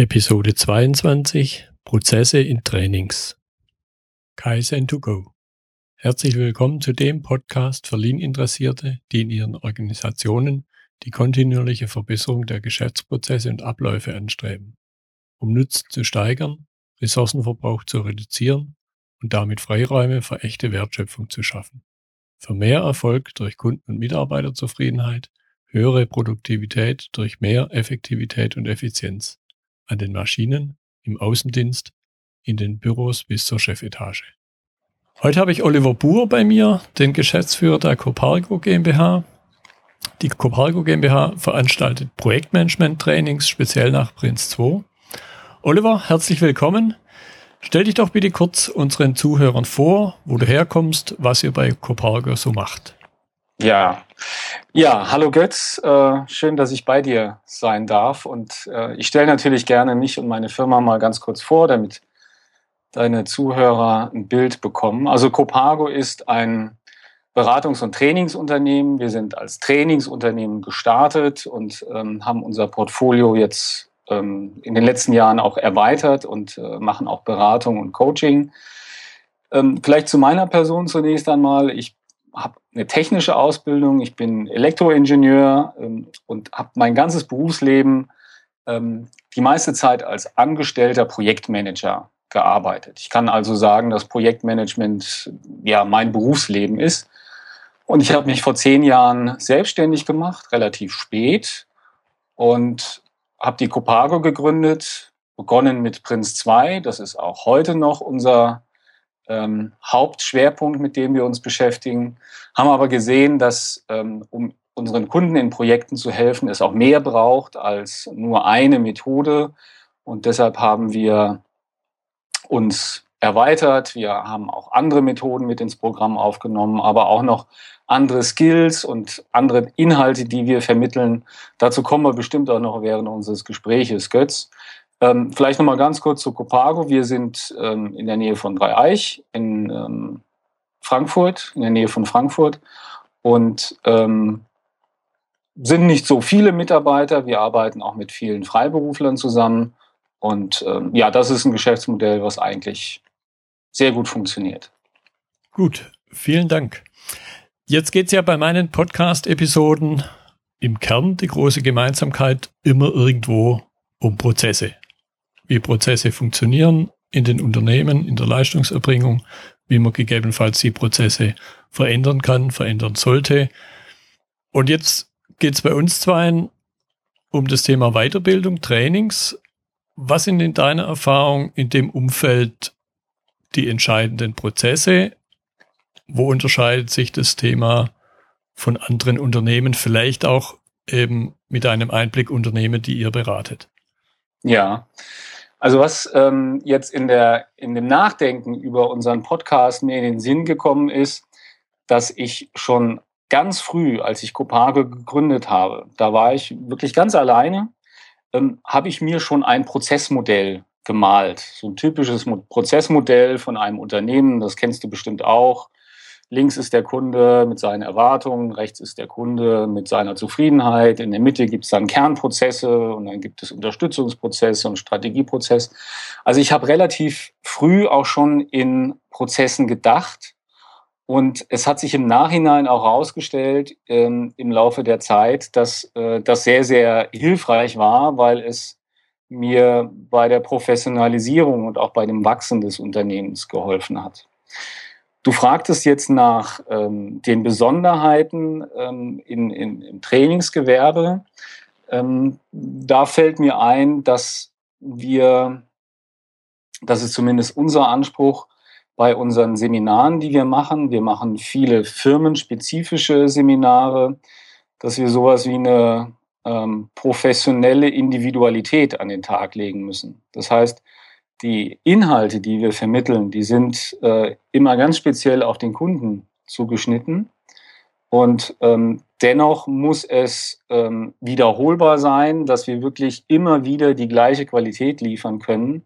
Episode 22 Prozesse in Trainings. Kaizen to go. Herzlich willkommen zu dem Podcast für Lean-Interessierte, die in ihren Organisationen die kontinuierliche Verbesserung der Geschäftsprozesse und Abläufe anstreben, um Nutzen zu steigern, Ressourcenverbrauch zu reduzieren und damit Freiräume für echte Wertschöpfung zu schaffen. Für mehr Erfolg durch Kunden- und Mitarbeiterzufriedenheit, höhere Produktivität durch mehr Effektivität und Effizienz an den Maschinen, im Außendienst, in den Büros bis zur Chefetage. Heute habe ich Oliver Buhr bei mir, den Geschäftsführer der Copargo GmbH. Die Copargo GmbH veranstaltet Projektmanagement-Trainings speziell nach Prinz 2. Oliver, herzlich willkommen. Stell dich doch bitte kurz unseren Zuhörern vor, wo du herkommst, was ihr bei Copargo so macht. Ja, ja, hallo Götz, äh, schön, dass ich bei dir sein darf. Und äh, ich stelle natürlich gerne mich und meine Firma mal ganz kurz vor, damit deine Zuhörer ein Bild bekommen. Also Copago ist ein Beratungs- und Trainingsunternehmen. Wir sind als Trainingsunternehmen gestartet und ähm, haben unser Portfolio jetzt ähm, in den letzten Jahren auch erweitert und äh, machen auch Beratung und Coaching. Ähm, vielleicht zu meiner Person zunächst einmal. Ich habe eine technische Ausbildung, ich bin Elektroingenieur ähm, und habe mein ganzes Berufsleben ähm, die meiste Zeit als angestellter Projektmanager gearbeitet. Ich kann also sagen, dass Projektmanagement ja mein Berufsleben ist. Und ich habe mich vor zehn Jahren selbstständig gemacht, relativ spät, und habe die Copago gegründet, begonnen mit Prinz 2. Das ist auch heute noch unser ähm, Hauptschwerpunkt, mit dem wir uns beschäftigen, haben aber gesehen, dass ähm, um unseren Kunden in Projekten zu helfen, es auch mehr braucht als nur eine Methode. Und deshalb haben wir uns erweitert. Wir haben auch andere Methoden mit ins Programm aufgenommen, aber auch noch andere Skills und andere Inhalte, die wir vermitteln. Dazu kommen wir bestimmt auch noch während unseres Gespräches, Götz. Ähm, vielleicht nochmal ganz kurz zu Copago. Wir sind ähm, in der Nähe von Dreieich in ähm, Frankfurt, in der Nähe von Frankfurt und ähm, sind nicht so viele Mitarbeiter. Wir arbeiten auch mit vielen Freiberuflern zusammen. Und ähm, ja, das ist ein Geschäftsmodell, was eigentlich sehr gut funktioniert. Gut, vielen Dank. Jetzt geht es ja bei meinen Podcast-Episoden im Kern die große Gemeinsamkeit immer irgendwo um Prozesse wie Prozesse funktionieren in den Unternehmen, in der Leistungserbringung, wie man gegebenenfalls die Prozesse verändern kann, verändern sollte. Und jetzt geht es bei uns zwei um das Thema Weiterbildung, Trainings. Was sind in deiner Erfahrung in dem Umfeld die entscheidenden Prozesse? Wo unterscheidet sich das Thema von anderen Unternehmen, vielleicht auch eben mit einem Einblick Unternehmen, die ihr beratet? Ja, also was ähm, jetzt in, der, in dem Nachdenken über unseren Podcast mir in den Sinn gekommen ist, dass ich schon ganz früh, als ich Copage gegründet habe, da war ich wirklich ganz alleine, ähm, habe ich mir schon ein Prozessmodell gemalt. So ein typisches Prozessmodell von einem Unternehmen, das kennst du bestimmt auch. Links ist der Kunde mit seinen Erwartungen, rechts ist der Kunde mit seiner Zufriedenheit. In der Mitte gibt es dann Kernprozesse und dann gibt es Unterstützungsprozesse und Strategieprozess. Also ich habe relativ früh auch schon in Prozessen gedacht und es hat sich im Nachhinein auch herausgestellt ähm, im Laufe der Zeit, dass äh, das sehr, sehr hilfreich war, weil es mir bei der Professionalisierung und auch bei dem Wachsen des Unternehmens geholfen hat. Du fragtest jetzt nach ähm, den Besonderheiten ähm, in, in, im Trainingsgewerbe. Ähm, da fällt mir ein, dass wir, das ist zumindest unser Anspruch, bei unseren Seminaren, die wir machen, wir machen viele firmenspezifische Seminare, dass wir sowas wie eine ähm, professionelle Individualität an den Tag legen müssen. Das heißt, die Inhalte, die wir vermitteln, die sind äh, immer ganz speziell auf den Kunden zugeschnitten. Und ähm, dennoch muss es ähm, wiederholbar sein, dass wir wirklich immer wieder die gleiche Qualität liefern können.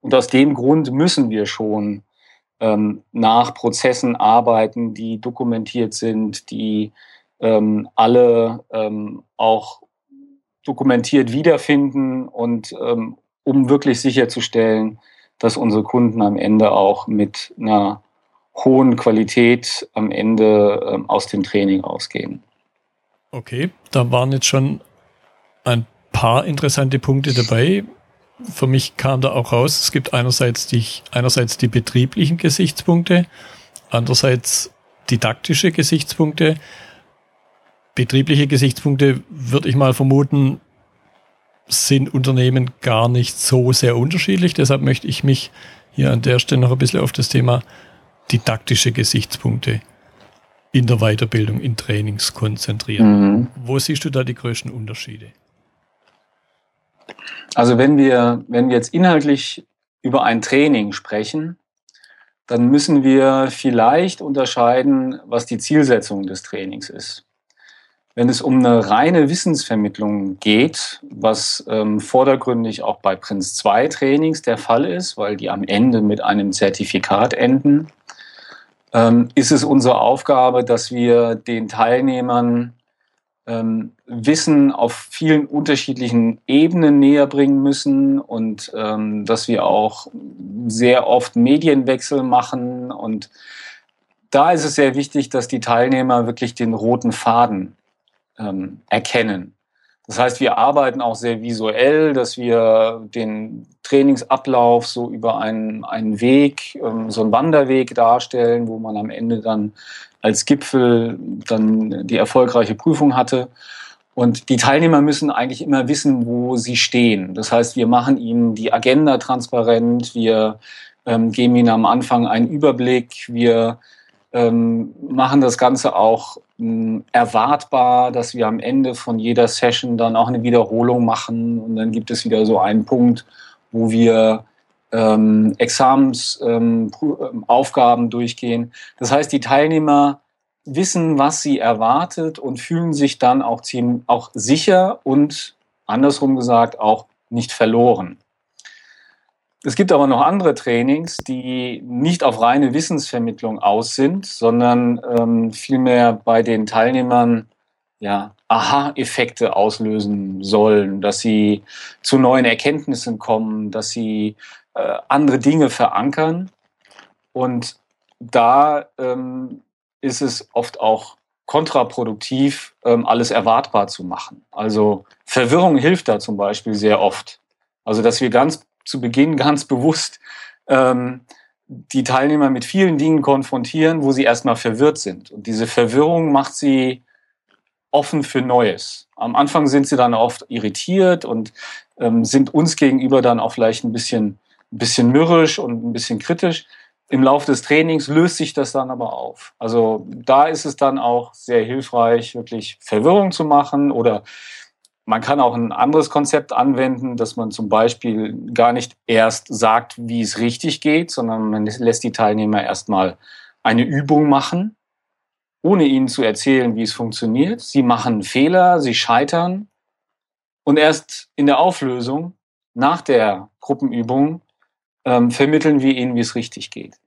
Und aus dem Grund müssen wir schon ähm, nach Prozessen arbeiten, die dokumentiert sind, die ähm, alle ähm, auch dokumentiert wiederfinden und ähm, um wirklich sicherzustellen, dass unsere Kunden am Ende auch mit einer hohen Qualität am Ende ähm, aus dem Training ausgehen. Okay, da waren jetzt schon ein paar interessante Punkte dabei. Für mich kam da auch raus, es gibt einerseits die, einerseits die betrieblichen Gesichtspunkte, andererseits didaktische Gesichtspunkte. Betriebliche Gesichtspunkte würde ich mal vermuten, sind Unternehmen gar nicht so sehr unterschiedlich. Deshalb möchte ich mich hier an der Stelle noch ein bisschen auf das Thema didaktische Gesichtspunkte in der Weiterbildung, in Trainings konzentrieren. Mhm. Wo siehst du da die größten Unterschiede? Also wenn wir, wenn wir jetzt inhaltlich über ein Training sprechen, dann müssen wir vielleicht unterscheiden, was die Zielsetzung des Trainings ist. Wenn es um eine reine Wissensvermittlung geht, was ähm, vordergründig auch bei Prinz 2 Trainings der Fall ist, weil die am Ende mit einem Zertifikat enden, ähm, ist es unsere Aufgabe, dass wir den Teilnehmern ähm, Wissen auf vielen unterschiedlichen Ebenen näher bringen müssen und ähm, dass wir auch sehr oft Medienwechsel machen. Und da ist es sehr wichtig, dass die Teilnehmer wirklich den roten Faden ähm, erkennen. Das heißt, wir arbeiten auch sehr visuell, dass wir den Trainingsablauf so über einen, einen Weg, ähm, so einen Wanderweg darstellen, wo man am Ende dann als Gipfel dann die erfolgreiche Prüfung hatte. Und die Teilnehmer müssen eigentlich immer wissen, wo sie stehen. Das heißt, wir machen ihnen die Agenda transparent, wir ähm, geben ihnen am Anfang einen Überblick, wir ähm, machen das Ganze auch erwartbar, dass wir am Ende von jeder Session dann auch eine Wiederholung machen und dann gibt es wieder so einen Punkt, wo wir ähm, Examensaufgaben ähm, ähm durchgehen. Das heißt, die Teilnehmer wissen, was sie erwartet und fühlen sich dann auch, ziemlich, auch sicher und andersrum gesagt auch nicht verloren. Es gibt aber noch andere Trainings, die nicht auf reine Wissensvermittlung aus sind, sondern ähm, vielmehr bei den Teilnehmern ja, Aha-Effekte auslösen sollen, dass sie zu neuen Erkenntnissen kommen, dass sie äh, andere Dinge verankern. Und da ähm, ist es oft auch kontraproduktiv, ähm, alles erwartbar zu machen. Also Verwirrung hilft da zum Beispiel sehr oft. Also dass wir ganz zu Beginn ganz bewusst ähm, die Teilnehmer mit vielen Dingen konfrontieren, wo sie erstmal verwirrt sind. Und diese Verwirrung macht sie offen für Neues. Am Anfang sind sie dann oft irritiert und ähm, sind uns gegenüber dann auch vielleicht ein bisschen, ein bisschen mürrisch und ein bisschen kritisch. Im Laufe des Trainings löst sich das dann aber auf. Also da ist es dann auch sehr hilfreich, wirklich Verwirrung zu machen oder man kann auch ein anderes Konzept anwenden, dass man zum Beispiel gar nicht erst sagt, wie es richtig geht, sondern man lässt die Teilnehmer erstmal eine Übung machen, ohne ihnen zu erzählen, wie es funktioniert. Sie machen Fehler, sie scheitern und erst in der Auflösung, nach der Gruppenübung, ähm, vermitteln wir ihnen, wie es richtig geht.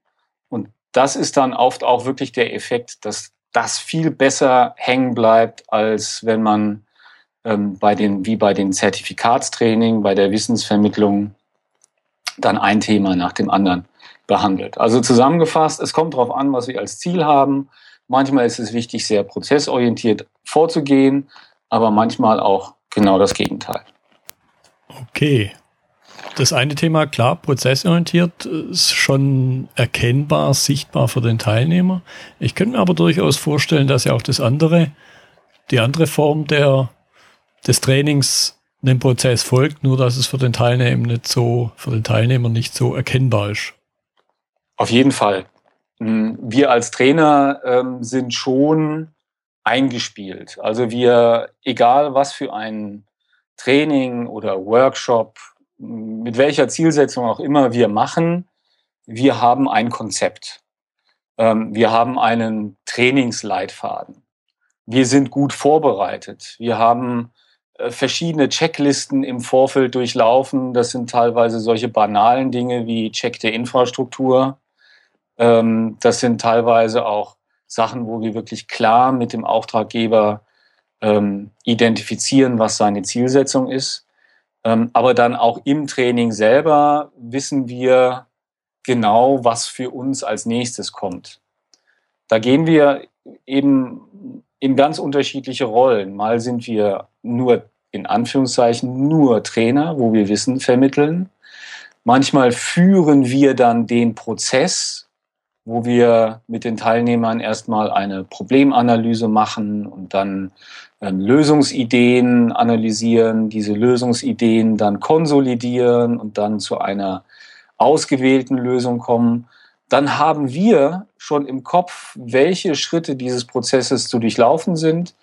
Und das ist dann oft auch wirklich der Effekt, dass das viel besser hängen bleibt, als wenn man ähm, bei den, wie bei den Zertifikatstraining, bei der Wissensvermittlung dann ein Thema nach dem anderen behandelt. Also zusammengefasst, es kommt darauf an, was wir als Ziel haben. Manchmal ist es wichtig, sehr prozessorientiert vorzugehen, aber manchmal auch genau das Gegenteil. Okay. Das eine Thema, klar, prozessorientiert ist schon erkennbar, sichtbar für den Teilnehmer. Ich könnte mir aber durchaus vorstellen, dass ja auch das andere, die andere Form der des Trainings einem Prozess folgt, nur dass es für den Teilnehmer nicht so, für den Teilnehmer nicht so erkennbar ist. Auf jeden Fall. Hm, wir als Trainer ähm, sind schon eingespielt. Also wir, egal was für ein Training oder Workshop, mit welcher Zielsetzung auch immer wir machen, wir haben ein Konzept. Ähm, wir haben einen Trainingsleitfaden. Wir sind gut vorbereitet. Wir haben verschiedene Checklisten im Vorfeld durchlaufen. Das sind teilweise solche banalen Dinge wie Check der Infrastruktur. Ähm, das sind teilweise auch Sachen, wo wir wirklich klar mit dem Auftraggeber ähm, identifizieren, was seine Zielsetzung ist. Ähm, aber dann auch im Training selber wissen wir genau, was für uns als nächstes kommt. Da gehen wir eben in ganz unterschiedliche Rollen. Mal sind wir nur in Anführungszeichen nur Trainer, wo wir Wissen vermitteln. Manchmal führen wir dann den Prozess, wo wir mit den Teilnehmern erstmal eine Problemanalyse machen und dann ähm, Lösungsideen analysieren, diese Lösungsideen dann konsolidieren und dann zu einer ausgewählten Lösung kommen. Dann haben wir schon im Kopf, welche Schritte dieses Prozesses zu durchlaufen sind,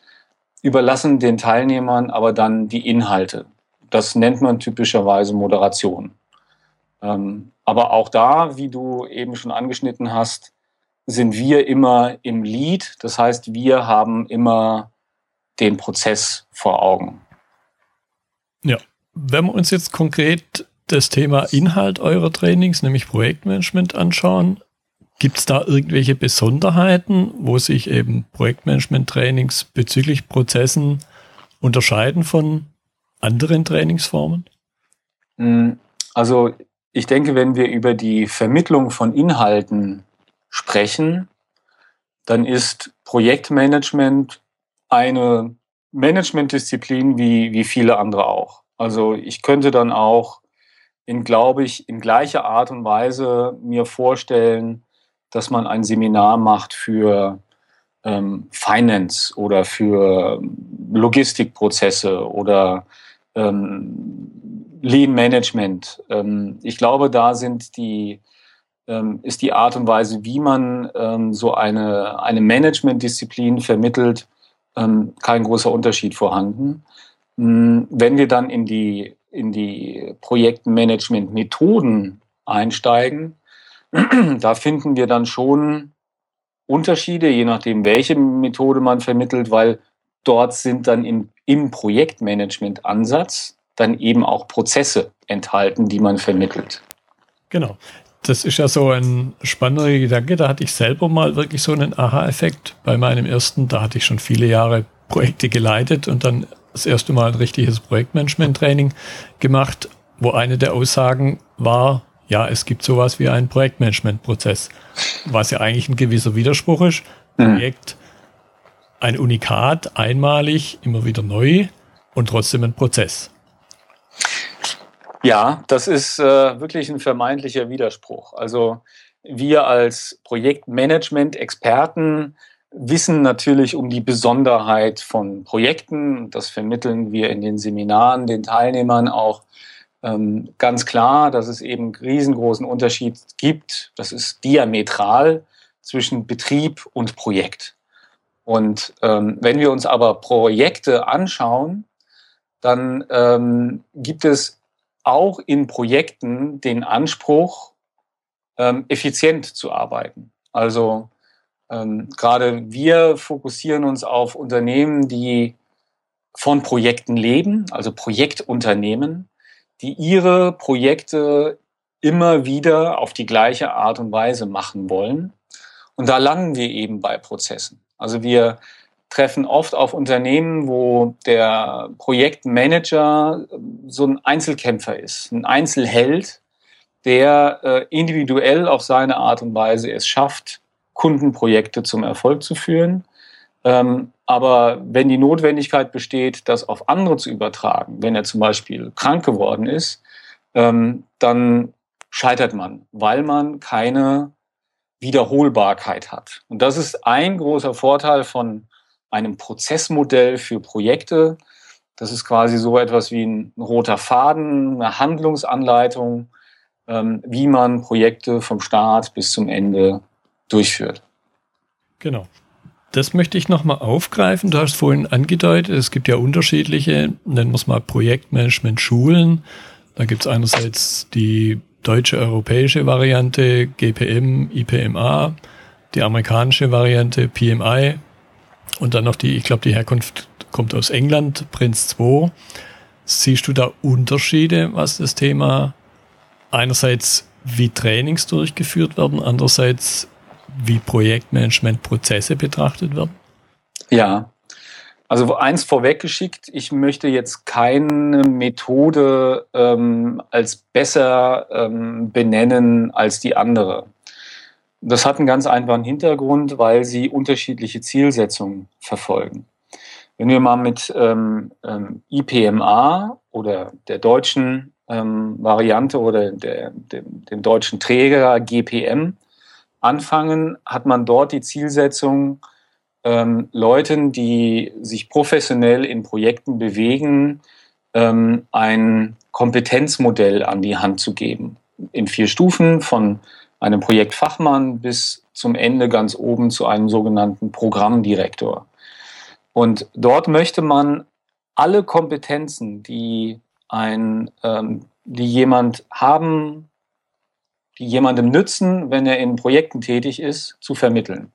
überlassen den Teilnehmern aber dann die Inhalte. Das nennt man typischerweise Moderation. Ähm, aber auch da, wie du eben schon angeschnitten hast, sind wir immer im Lead. Das heißt, wir haben immer den Prozess vor Augen. Ja, wenn wir uns jetzt konkret das Thema Inhalt eurer Trainings, nämlich Projektmanagement, anschauen, gibt es da irgendwelche Besonderheiten, wo sich eben Projektmanagement-Trainings bezüglich Prozessen unterscheiden von anderen Trainingsformen? Hm, also ich denke, wenn wir über die Vermittlung von Inhalten sprechen, dann ist Projektmanagement eine Managementdisziplin wie, wie viele andere auch. Also ich könnte dann auch in, glaube ich, in gleicher Art und Weise mir vorstellen, dass man ein Seminar macht für ähm, Finance oder für Logistikprozesse oder ähm, Lean Management. Ähm, ich glaube, da sind die, ähm, ist die Art und Weise, wie man ähm, so eine, eine Management-Disziplin vermittelt, ähm, kein großer Unterschied vorhanden. Hm, wenn wir dann in die, in die Projektmanagement-Methoden einsteigen, da finden wir dann schon Unterschiede, je nachdem, welche Methode man vermittelt, weil dort sind dann im, im Projektmanagement-Ansatz dann eben auch Prozesse enthalten, die man vermittelt. Genau. Das ist ja so ein spannender Gedanke. Da hatte ich selber mal wirklich so einen Aha-Effekt bei meinem ersten. Da hatte ich schon viele Jahre Projekte geleitet und dann das erste Mal ein richtiges Projektmanagement-Training gemacht, wo eine der Aussagen war, ja, es gibt sowas wie einen Projektmanagement-Prozess, was ja eigentlich ein gewisser Widerspruch ist. Mhm. Projekt, ein Unikat, einmalig, immer wieder neu und trotzdem ein Prozess. Ja, das ist äh, wirklich ein vermeintlicher Widerspruch. Also wir als Projektmanagement-Experten wissen natürlich um die Besonderheit von Projekten. Das vermitteln wir in den Seminaren den Teilnehmern auch ähm, ganz klar, dass es eben riesengroßen Unterschied gibt. Das ist diametral zwischen Betrieb und Projekt. Und ähm, wenn wir uns aber Projekte anschauen, dann ähm, gibt es auch in Projekten den Anspruch, ähm, effizient zu arbeiten. Also ähm, gerade wir fokussieren uns auf Unternehmen, die von Projekten leben, also Projektunternehmen die ihre Projekte immer wieder auf die gleiche Art und Weise machen wollen. Und da landen wir eben bei Prozessen. Also wir treffen oft auf Unternehmen, wo der Projektmanager so ein Einzelkämpfer ist, ein Einzelheld, der äh, individuell auf seine Art und Weise es schafft, Kundenprojekte zum Erfolg zu führen. Ähm, aber wenn die Notwendigkeit besteht, das auf andere zu übertragen, wenn er zum Beispiel krank geworden ist, ähm, dann scheitert man, weil man keine Wiederholbarkeit hat. Und das ist ein großer Vorteil von einem Prozessmodell für Projekte. Das ist quasi so etwas wie ein roter Faden, eine Handlungsanleitung, ähm, wie man Projekte vom Start bis zum Ende durchführt. Genau. Das möchte ich nochmal aufgreifen. Du hast vorhin angedeutet, es gibt ja unterschiedliche, nennen wir es mal Projektmanagement-Schulen. Da gibt es einerseits die deutsche europäische Variante GPM, IPMA, die amerikanische Variante PMI und dann noch die, ich glaube, die Herkunft kommt aus England, Prince 2. Siehst du da Unterschiede, was das Thema einerseits wie Trainings durchgeführt werden, andererseits wie Projektmanagement-Prozesse betrachtet werden? Ja, Also eins vorweggeschickt, ich möchte jetzt keine Methode ähm, als besser ähm, benennen als die andere. Das hat einen ganz einfachen Hintergrund, weil sie unterschiedliche Zielsetzungen verfolgen. Wenn wir mal mit ähm, ähm, IPMA oder der deutschen ähm, Variante oder der, dem, dem deutschen Träger GPM anfangen, hat man dort die Zielsetzung, ähm, Leuten, die sich professionell in Projekten bewegen, ähm, ein Kompetenzmodell an die Hand zu geben. In vier Stufen von einem Projektfachmann bis zum Ende ganz oben zu einem sogenannten Programmdirektor. Und dort möchte man alle Kompetenzen, die ein, ähm, die jemand haben, die jemandem nützen, wenn er in Projekten tätig ist, zu vermitteln.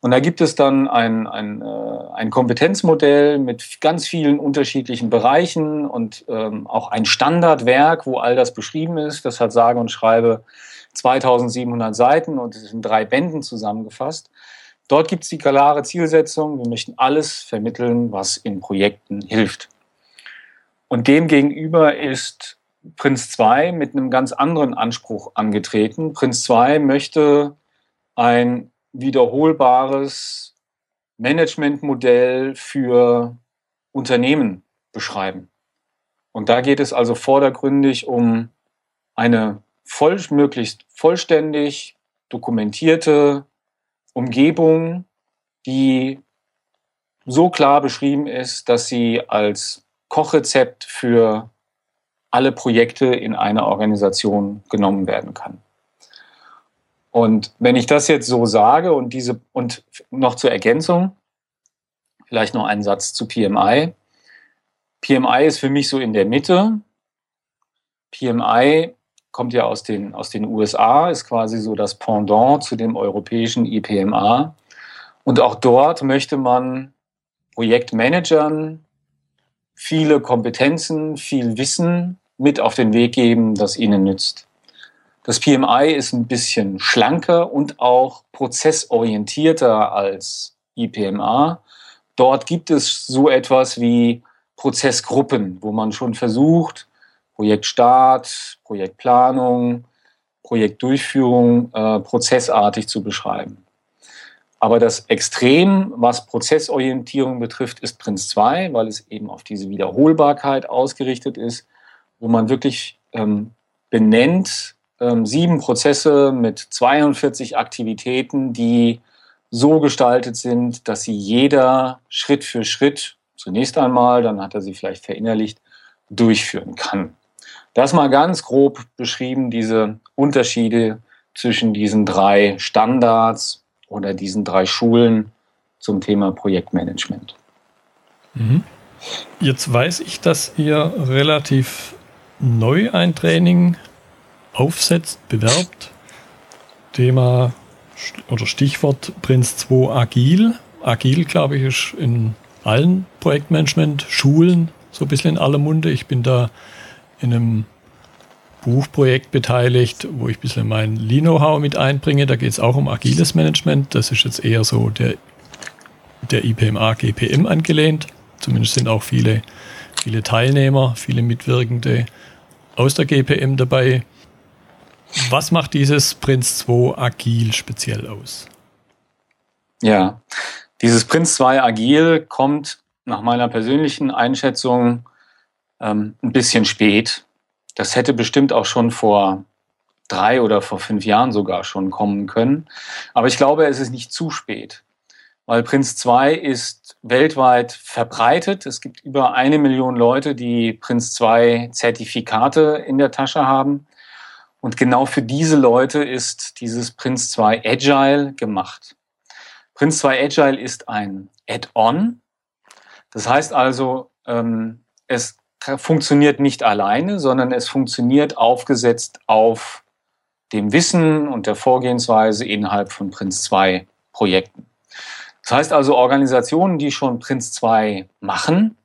Und da gibt es dann ein, ein, äh, ein Kompetenzmodell mit ganz vielen unterschiedlichen Bereichen und ähm, auch ein Standardwerk, wo all das beschrieben ist. Das hat sage und schreibe 2700 Seiten und ist in drei Bänden zusammengefasst. Dort gibt es die klare Zielsetzung, wir möchten alles vermitteln, was in Projekten hilft. Und demgegenüber ist Prinz 2 mit einem ganz anderen Anspruch angetreten. Prinz 2 möchte ein wiederholbares Managementmodell für Unternehmen beschreiben. Und da geht es also vordergründig um eine voll, möglichst vollständig dokumentierte Umgebung, die so klar beschrieben ist, dass sie als Kochrezept für alle Projekte in einer Organisation genommen werden kann. Und wenn ich das jetzt so sage und diese und noch zur Ergänzung, vielleicht noch einen Satz zu PMI. PMI ist für mich so in der Mitte. PMI kommt ja aus den, aus den USA, ist quasi so das Pendant zu dem europäischen IPMA. Und auch dort möchte man Projektmanagern viele Kompetenzen, viel Wissen mit auf den Weg geben, das ihnen nützt. Das PMI ist ein bisschen schlanker und auch prozessorientierter als IPMA. Dort gibt es so etwas wie Prozessgruppen, wo man schon versucht, Projektstart, Projektplanung, Projektdurchführung äh, prozessartig zu beschreiben. Aber das Extrem, was Prozessorientierung betrifft, ist Prinz 2, weil es eben auf diese Wiederholbarkeit ausgerichtet ist, wo man wirklich ähm, benennt, ähm, sieben Prozesse mit 42 Aktivitäten, die so gestaltet sind, dass sie jeder Schritt für Schritt zunächst einmal, dann hat er sie vielleicht verinnerlicht, durchführen kann. Das mal ganz grob beschrieben, diese Unterschiede zwischen diesen drei Standards oder diesen drei Schulen zum Thema Projektmanagement. Mhm. Jetzt weiß ich, dass ihr relativ neu ein Training aufsetzt, bewerbt. Thema oder Stichwort Prinz 2 Agil. Agil, glaube ich, ist in allen Projektmanagement-Schulen so ein bisschen in aller Munde. Ich bin da in einem Buchprojekt beteiligt, wo ich ein bisschen mein Lean-Know-how mit einbringe. Da geht es auch um agiles Management. Das ist jetzt eher so der, der IPMA, GPM angelehnt. Zumindest sind auch viele, viele Teilnehmer, viele Mitwirkende aus der GPM dabei. Was macht dieses Prinz 2 Agil speziell aus? Ja, dieses Prinz 2 Agil kommt nach meiner persönlichen Einschätzung ähm, ein bisschen spät. Das hätte bestimmt auch schon vor drei oder vor fünf Jahren sogar schon kommen können. Aber ich glaube, es ist nicht zu spät, weil Prinz 2 ist weltweit verbreitet. Es gibt über eine Million Leute, die Prinz 2 Zertifikate in der Tasche haben. Und genau für diese Leute ist dieses Prince 2 Agile gemacht. Prince 2 Agile ist ein Add-on. Das heißt also, ähm, es funktioniert nicht alleine, sondern es funktioniert aufgesetzt auf dem Wissen und der Vorgehensweise innerhalb von Prince 2 Projekten. Das heißt also, Organisationen, die schon Prince 2 machen,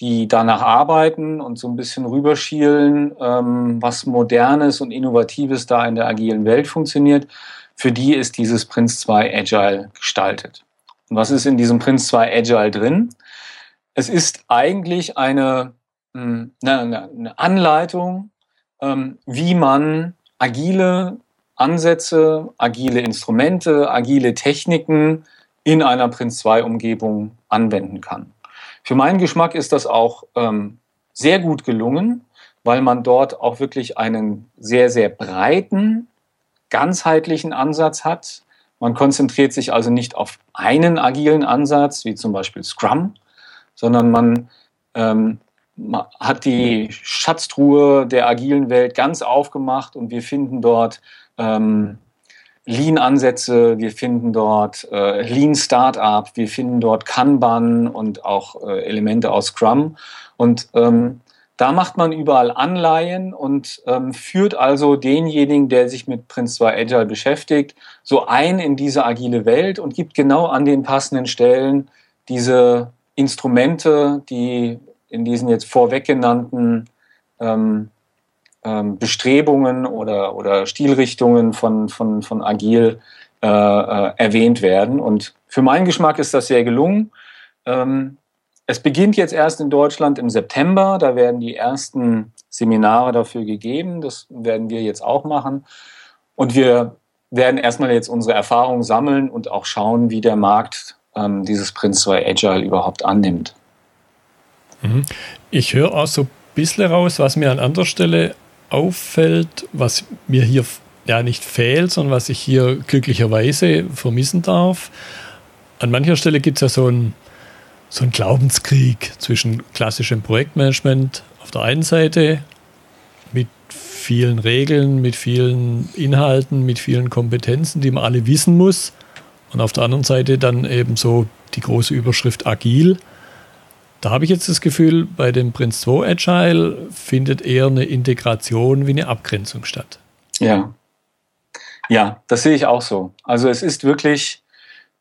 die danach arbeiten und so ein bisschen rüberschielen, ähm, was Modernes und Innovatives da in der agilen Welt funktioniert, für die ist dieses Prince 2 Agile gestaltet. Und was ist in diesem Prince 2 Agile drin? es ist eigentlich eine, eine, eine Anleitung, ähm, wie man agile Ansätze, agile Instrumente, agile Techniken in einer Prince 2 Umgebung anwenden kann. Für meinen Geschmack ist das auch ähm, sehr gut gelungen, weil man dort auch wirklich einen sehr, sehr breiten, ganzheitlichen Ansatz hat. Man konzentriert sich also nicht auf einen agilen Ansatz, wie zum Beispiel Scrum, sondern man, ähm, man hat die Schatztruhe der agilen Welt ganz aufgemacht und wir finden dort ähm, Lean-Ansätze, wir finden dort äh, Lean Startup, wir finden dort Kanban und auch äh, Elemente aus Scrum. Und ähm, da macht man überall Anleihen und ähm, führt also denjenigen, der sich mit Prince 2 Agile beschäftigt, so ein in diese agile Welt und gibt genau an den passenden Stellen diese Instrumente, die in diesen jetzt vorweg genannten ähm, ähm, Bestrebungen oder, oder Stilrichtungen von, von, von Agil äh, äh, erwähnt werden. Und für meinen Geschmack ist das sehr gelungen. Ähm, es beginnt jetzt erst in Deutschland im September. Da werden die ersten Seminare dafür gegeben. Das werden wir jetzt auch machen. Und wir werden erstmal jetzt unsere Erfahrungen sammeln und auch schauen, wie der Markt ähm, dieses Prince 2 Agile überhaupt annimmt. Ich höre auch so ein bisschen raus, was mir an anderer Stelle auffällt, was mir hier ja nicht fehlt, sondern was ich hier glücklicherweise vermissen darf. An mancher Stelle gibt es ja so einen so ein Glaubenskrieg zwischen klassischem Projektmanagement auf der einen Seite mit vielen Regeln, mit vielen Inhalten, mit vielen Kompetenzen, die man alle wissen muss. Und auf der anderen Seite dann eben so die große Überschrift agil. Da habe ich jetzt das Gefühl, bei dem Prince 2 Agile findet eher eine Integration wie eine Abgrenzung statt. Ja. Ja, das sehe ich auch so. Also es ist wirklich,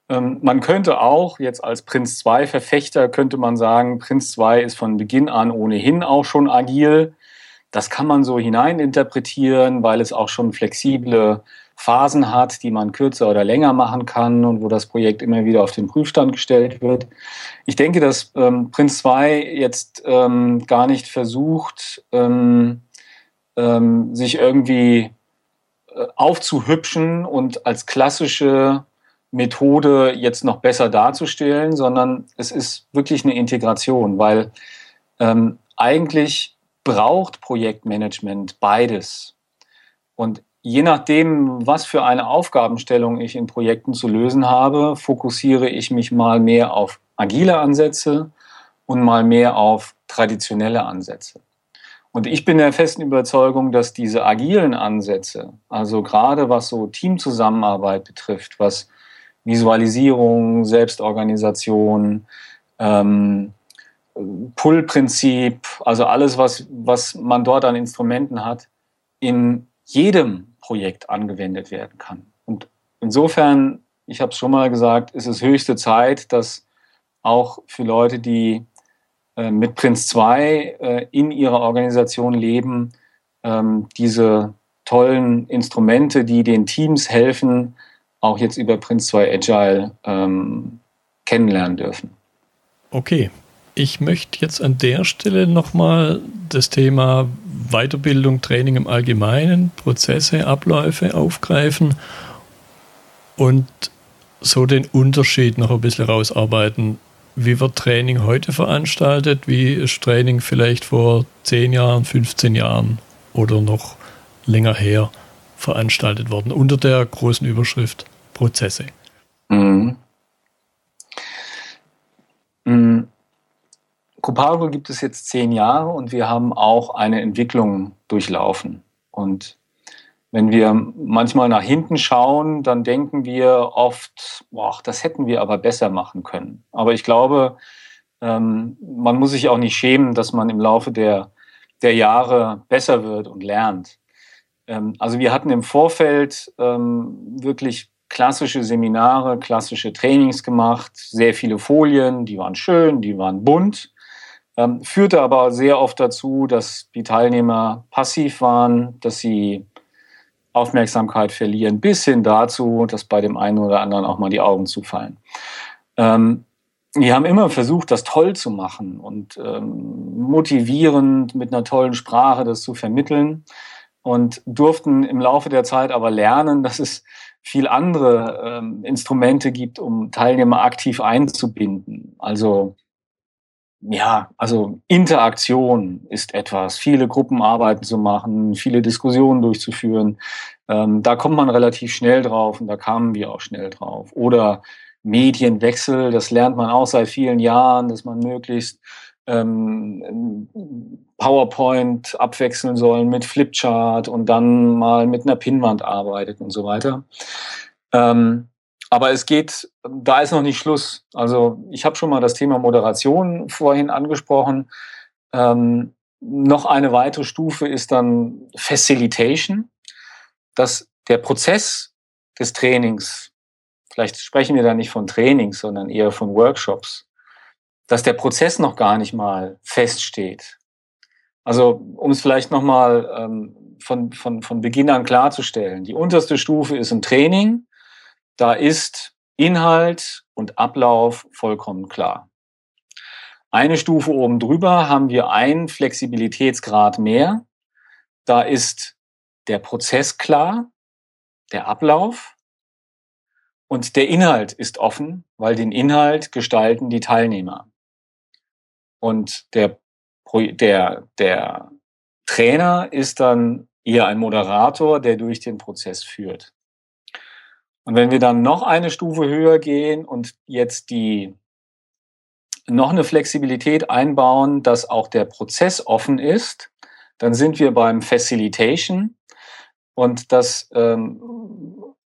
ähm, man könnte auch jetzt als Prince 2 Verfechter könnte man sagen, Prince 2 ist von Beginn an ohnehin auch schon agil. Das kann man so hineininterpretieren, weil es auch schon flexible Phasen hat, die man kürzer oder länger machen kann und wo das Projekt immer wieder auf den Prüfstand gestellt wird. Ich denke, dass ähm, Prince 2 jetzt ähm, gar nicht versucht, ähm, ähm, sich irgendwie äh, aufzuhübschen und als klassische Methode jetzt noch besser darzustellen, sondern es ist wirklich eine Integration, weil ähm, eigentlich braucht Projektmanagement beides. Und je nachdem, was für eine Aufgabenstellung ich in Projekten zu lösen habe, fokussiere ich mich mal mehr auf agile Ansätze und mal mehr auf traditionelle Ansätze. Und ich bin der festen Überzeugung, dass diese agilen Ansätze, also gerade was so Teamzusammenarbeit betrifft, was Visualisierung, Selbstorganisation, ähm, Pull-Prinzip, also alles, was, was man dort an Instrumenten hat, in jedem Projekt angewendet werden kann. Und insofern, ich habe es schon mal gesagt, ist es höchste Zeit, dass auch für Leute, die äh, mit Prince 2 äh, in ihrer Organisation leben, ähm, diese tollen Instrumente, die den Teams helfen, auch jetzt über Prince 2 Agile ähm, kennenlernen dürfen. Okay, ich möchte jetzt an der Stelle nochmal das Thema Weiterbildung, Training im Allgemeinen, Prozesse, Abläufe aufgreifen und so den Unterschied noch ein bisschen rausarbeiten. Wie wird Training heute veranstaltet? Wie ist Training vielleicht vor 10 Jahren, 15 Jahren oder noch länger her veranstaltet worden unter der großen Überschrift Prozesse? Mhm. Mhm. Copago gibt es jetzt zehn Jahre und wir haben auch eine Entwicklung durchlaufen. Und wenn wir manchmal nach hinten schauen, dann denken wir oft, boah, das hätten wir aber besser machen können. Aber ich glaube, ähm, man muss sich auch nicht schämen, dass man im Laufe der, der Jahre besser wird und lernt. Ähm, also wir hatten im Vorfeld ähm, wirklich klassische Seminare, klassische Trainings gemacht, sehr viele Folien, die waren schön, die waren bunt. Ähm, führte aber sehr oft dazu, dass die Teilnehmer passiv waren, dass sie Aufmerksamkeit verlieren, bis hin dazu, dass bei dem einen oder anderen auch mal die Augen zufallen. Ähm, die haben immer versucht, das toll zu machen und ähm, motivierend mit einer tollen Sprache das zu vermitteln und durften im Laufe der Zeit aber lernen, dass es viel andere ähm, Instrumente gibt, um Teilnehmer aktiv einzubinden. Also ja, also Interaktion ist etwas, viele Gruppenarbeiten zu machen, viele Diskussionen durchzuführen. Ähm, da kommt man relativ schnell drauf und da kamen wir auch schnell drauf. Oder Medienwechsel, das lernt man auch seit vielen Jahren, dass man möglichst ähm, PowerPoint abwechseln soll mit Flipchart und dann mal mit einer Pinnwand arbeitet und so weiter. Ähm, aber es geht, da ist noch nicht Schluss. Also ich habe schon mal das Thema Moderation vorhin angesprochen. Ähm, noch eine weitere Stufe ist dann Facilitation, dass der Prozess des Trainings, vielleicht sprechen wir da nicht von Trainings, sondern eher von Workshops, dass der Prozess noch gar nicht mal feststeht. Also um es vielleicht nochmal ähm, von, von, von Beginn an klarzustellen, die unterste Stufe ist ein Training, da ist Inhalt und Ablauf vollkommen klar. Eine Stufe oben drüber haben wir einen Flexibilitätsgrad mehr. Da ist der Prozess klar, der Ablauf und der Inhalt ist offen, weil den Inhalt gestalten die Teilnehmer. Und der, der, der Trainer ist dann eher ein Moderator, der durch den Prozess führt. Und wenn wir dann noch eine Stufe höher gehen und jetzt die noch eine Flexibilität einbauen, dass auch der Prozess offen ist, dann sind wir beim Facilitation und das ähm,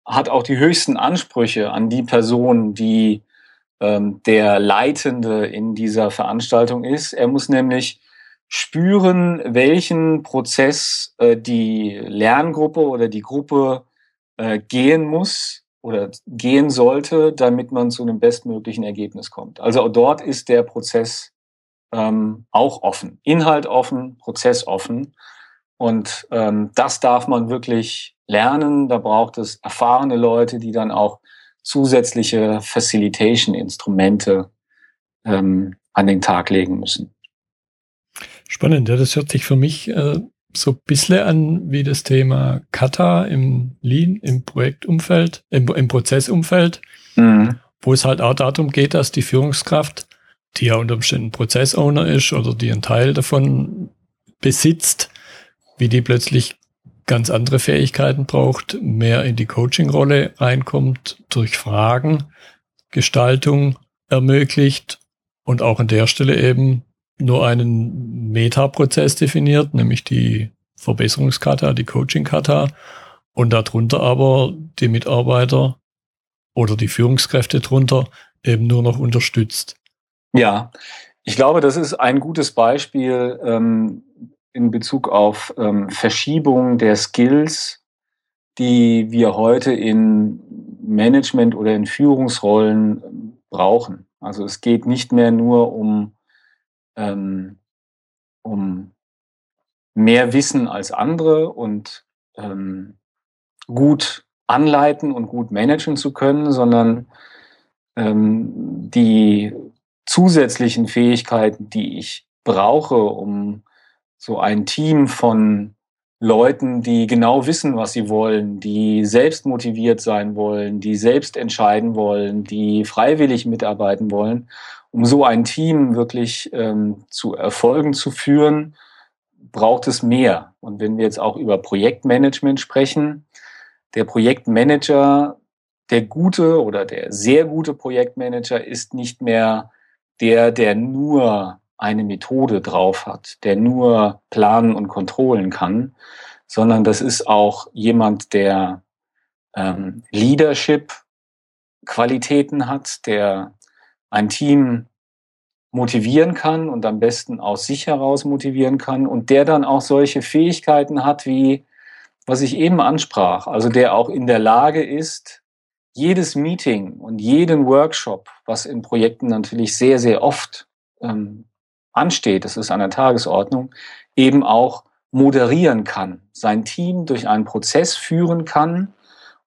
hat auch die höchsten Ansprüche an die Person, die ähm, der Leitende in dieser Veranstaltung ist. Er muss nämlich spüren, welchen Prozess äh, die Lerngruppe oder die Gruppe äh, gehen muss, oder gehen sollte, damit man zu einem bestmöglichen Ergebnis kommt. Also dort ist der Prozess ähm, auch offen, Inhalt offen, Prozess offen. Und ähm, das darf man wirklich lernen. Da braucht es erfahrene Leute, die dann auch zusätzliche Facilitation-Instrumente ähm, an den Tag legen müssen. Spannend, ja, das hört sich für mich äh, so ein bisschen an wie das Thema Kata im Lean, im Projektumfeld, im, im Prozessumfeld, mhm. wo es halt auch darum geht, dass die Führungskraft, die ja unter Umständen Prozessowner ist oder die einen Teil davon besitzt, wie die plötzlich ganz andere Fähigkeiten braucht, mehr in die Coaching-Rolle reinkommt, durch Fragen, Gestaltung ermöglicht und auch an der Stelle eben nur einen Metaprozess definiert, nämlich die Verbesserungskata, die Coaching-Kata und darunter aber die Mitarbeiter oder die Führungskräfte drunter eben nur noch unterstützt. Ja, ich glaube, das ist ein gutes Beispiel ähm, in Bezug auf ähm, Verschiebung der Skills, die wir heute in Management oder in Führungsrollen brauchen. Also es geht nicht mehr nur um ähm, um mehr Wissen als andere und ähm, gut anleiten und gut managen zu können, sondern ähm, die zusätzlichen Fähigkeiten, die ich brauche, um so ein Team von Leuten, die genau wissen, was sie wollen, die selbst motiviert sein wollen, die selbst entscheiden wollen, die freiwillig mitarbeiten wollen um so ein Team wirklich ähm, zu Erfolgen zu führen, braucht es mehr. Und wenn wir jetzt auch über Projektmanagement sprechen, der Projektmanager, der gute oder der sehr gute Projektmanager ist nicht mehr der, der nur eine Methode drauf hat, der nur planen und kontrollen kann, sondern das ist auch jemand, der ähm, Leadership-Qualitäten hat, der ein Team motivieren kann und am besten aus sich heraus motivieren kann und der dann auch solche Fähigkeiten hat, wie was ich eben ansprach, also der auch in der Lage ist, jedes Meeting und jeden Workshop, was in Projekten natürlich sehr, sehr oft ähm, ansteht, das ist an der Tagesordnung, eben auch moderieren kann, sein Team durch einen Prozess führen kann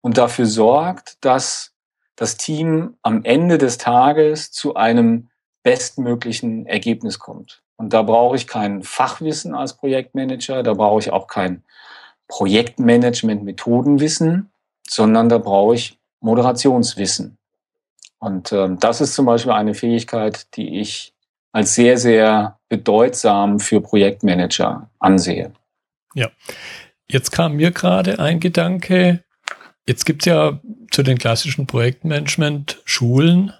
und dafür sorgt, dass das Team am Ende des Tages zu einem bestmöglichen Ergebnis kommt. Und da brauche ich kein Fachwissen als Projektmanager, da brauche ich auch kein Projektmanagement-Methodenwissen, sondern da brauche ich Moderationswissen. Und ähm, das ist zum Beispiel eine Fähigkeit, die ich als sehr, sehr bedeutsam für Projektmanager ansehe. Ja, jetzt kam mir gerade ein Gedanke. Jetzt gibt es ja zu den klassischen Projektmanagement-Schulen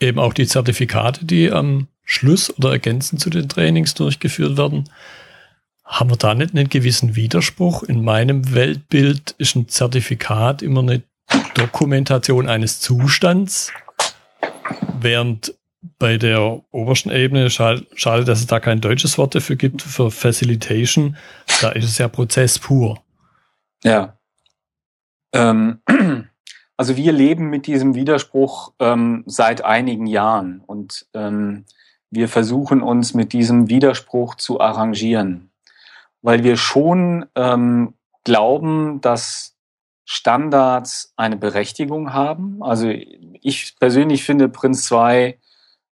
eben auch die Zertifikate, die am Schluss oder ergänzend zu den Trainings durchgeführt werden. Haben wir da nicht einen gewissen Widerspruch? In meinem Weltbild ist ein Zertifikat immer eine Dokumentation eines Zustands, während bei der obersten Ebene, schade, schade, dass es da kein deutsches Wort dafür gibt, für Facilitation, da ist es ja Prozess pur. Ja. Ähm, also wir leben mit diesem Widerspruch ähm, seit einigen Jahren und ähm, wir versuchen uns mit diesem Widerspruch zu arrangieren, weil wir schon ähm, glauben, dass Standards eine Berechtigung haben. Also ich persönlich finde Prinz 2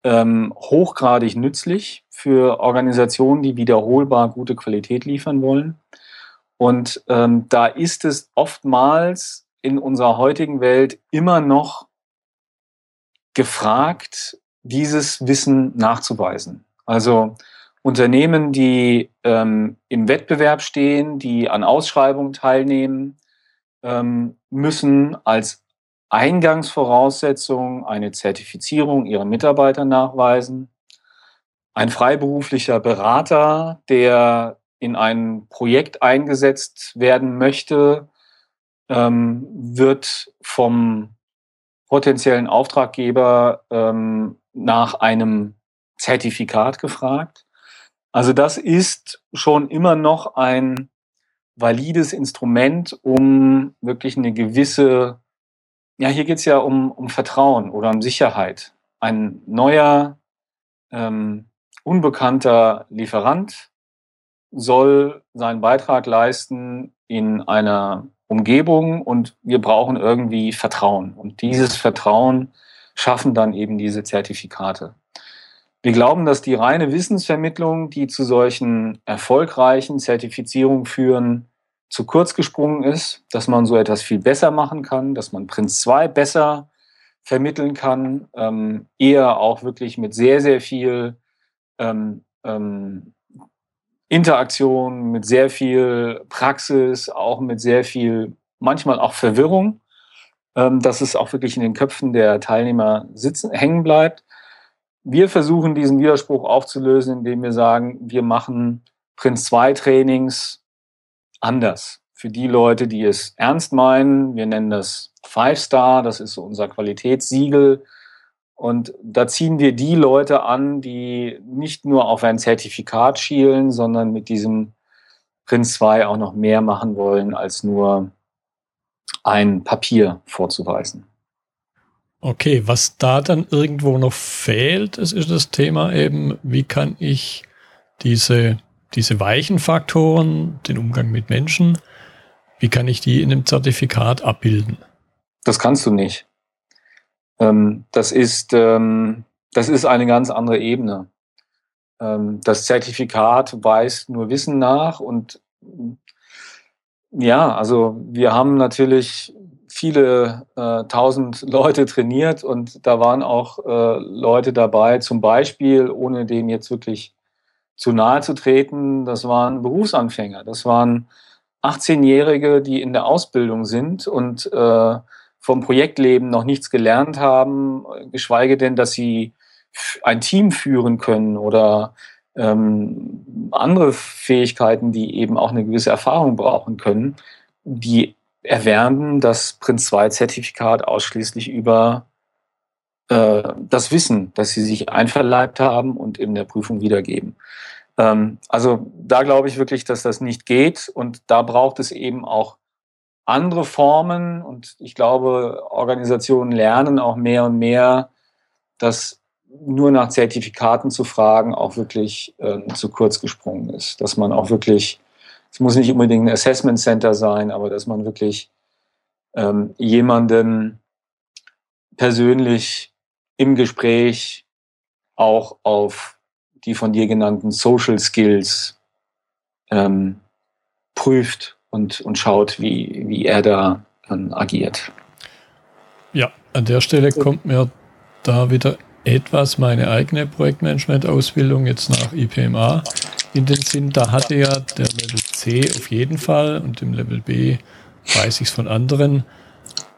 ähm, hochgradig nützlich für Organisationen, die wiederholbar gute Qualität liefern wollen. Und ähm, da ist es oftmals in unserer heutigen Welt immer noch gefragt, dieses Wissen nachzuweisen. Also Unternehmen, die ähm, im Wettbewerb stehen, die an Ausschreibungen teilnehmen, ähm, müssen als Eingangsvoraussetzung eine Zertifizierung ihrer Mitarbeiter nachweisen. Ein freiberuflicher Berater, der in ein Projekt eingesetzt werden möchte, ähm, wird vom potenziellen Auftraggeber ähm, nach einem Zertifikat gefragt. Also das ist schon immer noch ein valides Instrument, um wirklich eine gewisse, ja, hier geht es ja um, um Vertrauen oder um Sicherheit. Ein neuer, ähm, unbekannter Lieferant soll seinen Beitrag leisten in einer Umgebung und wir brauchen irgendwie Vertrauen. Und dieses Vertrauen schaffen dann eben diese Zertifikate. Wir glauben, dass die reine Wissensvermittlung, die zu solchen erfolgreichen Zertifizierungen führen, zu kurz gesprungen ist, dass man so etwas viel besser machen kann, dass man Prinz 2 besser vermitteln kann, ähm, eher auch wirklich mit sehr, sehr viel ähm, ähm, Interaktion, mit sehr viel Praxis, auch mit sehr viel, manchmal auch Verwirrung, ähm, dass es auch wirklich in den Köpfen der Teilnehmer sitzen, hängen bleibt. Wir versuchen diesen Widerspruch aufzulösen, indem wir sagen, wir machen Prinz 2 Trainings anders. Für die Leute, die es ernst meinen, wir nennen das Five Star, das ist so unser Qualitätssiegel und da ziehen wir die Leute an, die nicht nur auf ein Zertifikat schielen, sondern mit diesem Prinz 2 auch noch mehr machen wollen, als nur ein Papier vorzuweisen. Okay, was da dann irgendwo noch fehlt, das ist das Thema eben, wie kann ich diese, diese weichen Faktoren, den Umgang mit Menschen, wie kann ich die in einem Zertifikat abbilden? Das kannst du nicht. Ähm, das, ist, ähm, das ist eine ganz andere Ebene. Ähm, das Zertifikat weist nur Wissen nach und ja, also wir haben natürlich viele äh, tausend Leute trainiert und da waren auch äh, Leute dabei, zum Beispiel, ohne denen jetzt wirklich zu nahe zu treten, das waren Berufsanfänger, das waren 18-Jährige, die in der Ausbildung sind und äh, vom Projektleben noch nichts gelernt haben, geschweige denn, dass sie ein Team führen können oder ähm, andere Fähigkeiten, die eben auch eine gewisse Erfahrung brauchen können, die erwerben das Prinz 2 Zertifikat ausschließlich über äh, das Wissen, das sie sich einverleibt haben und in der Prüfung wiedergeben. Ähm, also da glaube ich wirklich, dass das nicht geht und da braucht es eben auch andere Formen und ich glaube, Organisationen lernen auch mehr und mehr, dass nur nach Zertifikaten zu fragen auch wirklich äh, zu kurz gesprungen ist. Dass man auch wirklich, es muss nicht unbedingt ein Assessment Center sein, aber dass man wirklich ähm, jemanden persönlich im Gespräch auch auf die von dir genannten Social Skills ähm, prüft und, und schaut, wie, wie er da ähm, agiert. Ja, an der Stelle kommt mir da wieder etwas meine eigene Projektmanagement-Ausbildung jetzt nach IPMA in den Sinn. Da hatte ja der Level C auf jeden Fall und im Level B weiß ich es von anderen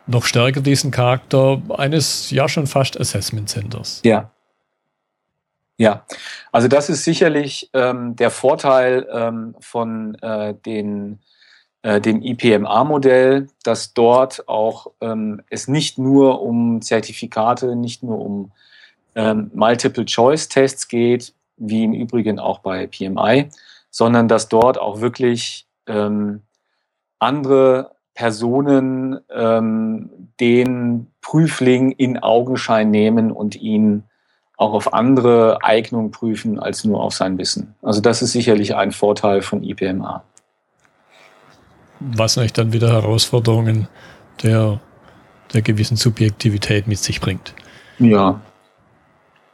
noch stärker diesen Charakter eines ja schon fast Assessment Centers. Ja. Ja, also das ist sicherlich ähm, der Vorteil ähm, von äh, den äh, dem IPMA-Modell, dass dort auch ähm, es nicht nur um Zertifikate, nicht nur um ähm, Multiple-Choice-Tests geht, wie im Übrigen auch bei PMI, sondern dass dort auch wirklich ähm, andere Personen ähm, den Prüfling in Augenschein nehmen und ihn auch auf andere Eignungen prüfen als nur auf sein Wissen. Also das ist sicherlich ein Vorteil von IPMA. Was natürlich dann wieder Herausforderungen der, der gewissen Subjektivität mit sich bringt. Ja.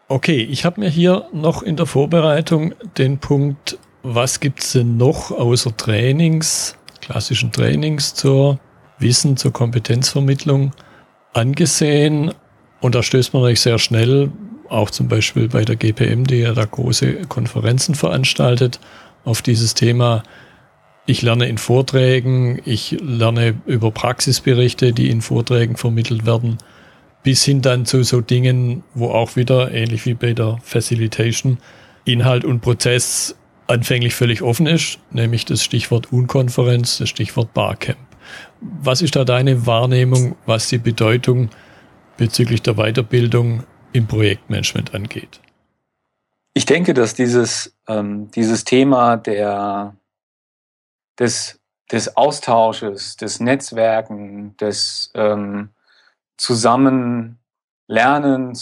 Okay, ich habe mir hier noch in der Vorbereitung den Punkt, was gibt es denn noch außer Trainings, klassischen Trainings zur Wissen, zur Kompetenzvermittlung angesehen. Und da stößt man natürlich sehr schnell, auch zum Beispiel bei der GPM, die ja da große Konferenzen veranstaltet, auf dieses Thema. Ich lerne in Vorträgen, ich lerne über Praxisberichte, die in Vorträgen vermittelt werden, bis hin dann zu so Dingen, wo auch wieder, ähnlich wie bei der Facilitation, Inhalt und Prozess anfänglich völlig offen ist, nämlich das Stichwort Unkonferenz, das Stichwort Barcamp. Was ist da deine Wahrnehmung, was die Bedeutung bezüglich der Weiterbildung im Projektmanagement angeht? Ich denke, dass dieses, ähm, dieses Thema der, des, des Austausches, des Netzwerken, des ähm, Zusammen lernen,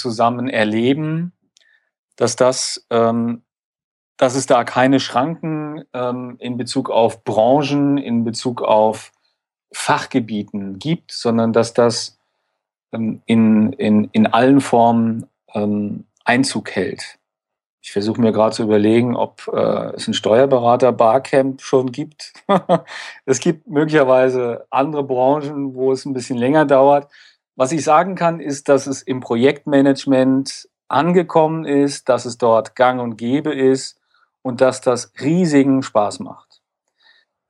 dass das ähm, dass es da keine Schranken ähm, in Bezug auf Branchen, in Bezug auf Fachgebieten gibt, sondern dass das ähm, in, in, in allen Formen ähm, Einzug hält. Ich versuche mir gerade zu überlegen, ob äh, es ein Steuerberater Barcamp schon gibt. es gibt möglicherweise andere Branchen, wo es ein bisschen länger dauert. Was ich sagen kann, ist, dass es im Projektmanagement angekommen ist, dass es dort gang und gäbe ist, und dass das riesigen Spaß macht.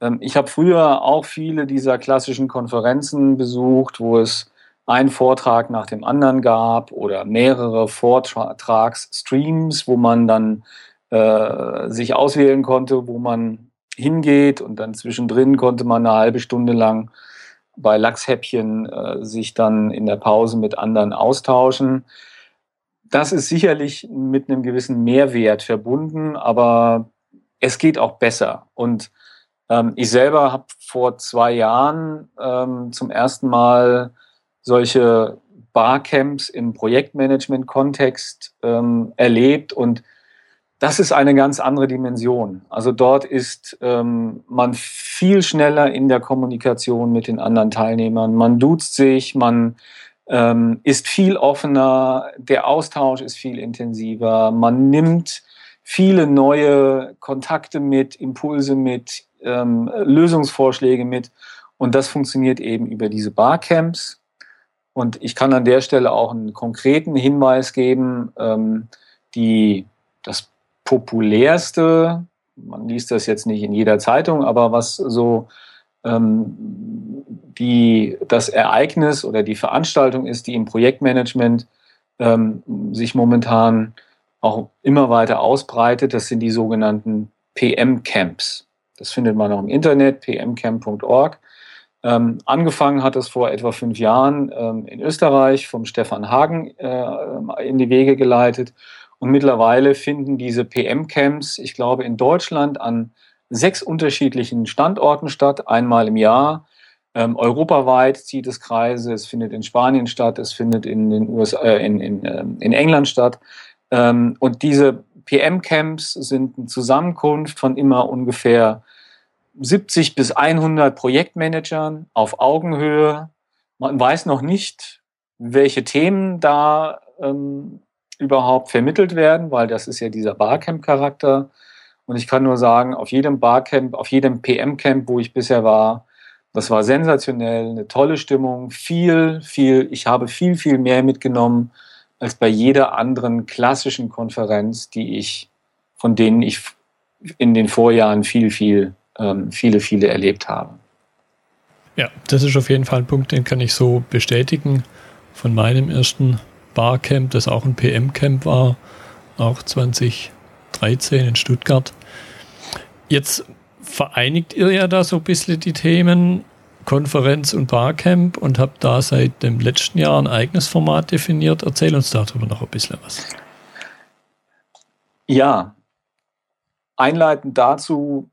Ähm, ich habe früher auch viele dieser klassischen Konferenzen besucht, wo es einen Vortrag nach dem anderen gab oder mehrere Vortragsstreams, wo man dann äh, sich auswählen konnte, wo man hingeht und dann zwischendrin konnte man eine halbe Stunde lang bei Lachshäppchen äh, sich dann in der Pause mit anderen austauschen das ist sicherlich mit einem gewissen Mehrwert verbunden, aber es geht auch besser. Und ähm, ich selber habe vor zwei Jahren ähm, zum ersten Mal solche Barcamps im Projektmanagement-Kontext ähm, erlebt und das ist eine ganz andere Dimension. Also dort ist ähm, man viel schneller in der Kommunikation mit den anderen Teilnehmern. Man duzt sich, man ähm, ist viel offener, der Austausch ist viel intensiver, man nimmt viele neue Kontakte mit, Impulse mit, ähm, Lösungsvorschläge mit und das funktioniert eben über diese Barcamps. Und ich kann an der Stelle auch einen konkreten Hinweis geben, ähm, die das populärste, man liest das jetzt nicht in jeder Zeitung, aber was so ähm, die, das Ereignis oder die Veranstaltung ist, die im Projektmanagement ähm, sich momentan auch immer weiter ausbreitet. Das sind die sogenannten PM-Camps. Das findet man auch im Internet, pmcamp.org. Ähm, angefangen hat es vor etwa fünf Jahren ähm, in Österreich vom Stefan Hagen äh, in die Wege geleitet. Und mittlerweile finden diese PM-Camps, ich glaube, in Deutschland an sechs unterschiedlichen Standorten statt, einmal im Jahr. Ähm, europaweit zieht es Kreise, es findet in Spanien statt, es findet in, den USA, äh, in, in, äh, in England statt. Ähm, und diese PM-Camps sind eine Zusammenkunft von immer ungefähr 70 bis 100 Projektmanagern auf Augenhöhe. Man weiß noch nicht, welche Themen da ähm, überhaupt vermittelt werden, weil das ist ja dieser Barcamp-Charakter. Und ich kann nur sagen, auf jedem Barcamp, auf jedem PM-Camp, wo ich bisher war, das war sensationell, eine tolle Stimmung, viel, viel, ich habe viel, viel mehr mitgenommen als bei jeder anderen klassischen Konferenz, die ich, von denen ich in den Vorjahren viel, viel, ähm, viele, viele erlebt habe. Ja, das ist auf jeden Fall ein Punkt, den kann ich so bestätigen. Von meinem ersten Barcamp, das auch ein PM-Camp war, auch 2013 in Stuttgart. Jetzt vereinigt ihr ja da so ein bisschen die Themen Konferenz und Barcamp und habt da seit dem letzten Jahr ein eigenes Format definiert. Erzähl uns darüber noch ein bisschen was. Ja, einleitend dazu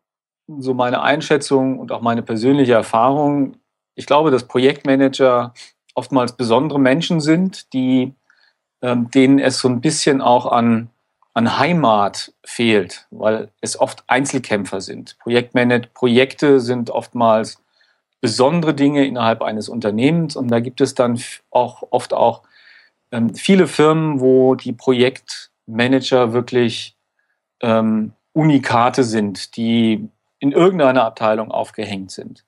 so meine Einschätzung und auch meine persönliche Erfahrung. Ich glaube, dass Projektmanager oftmals besondere Menschen sind, die, ähm, denen es so ein bisschen auch an an Heimat fehlt, weil es oft Einzelkämpfer sind. Projektmanagement, Projekte sind oftmals besondere Dinge innerhalb eines Unternehmens und da gibt es dann auch oft auch ähm, viele Firmen, wo die Projektmanager wirklich ähm, Unikate sind, die in irgendeiner Abteilung aufgehängt sind.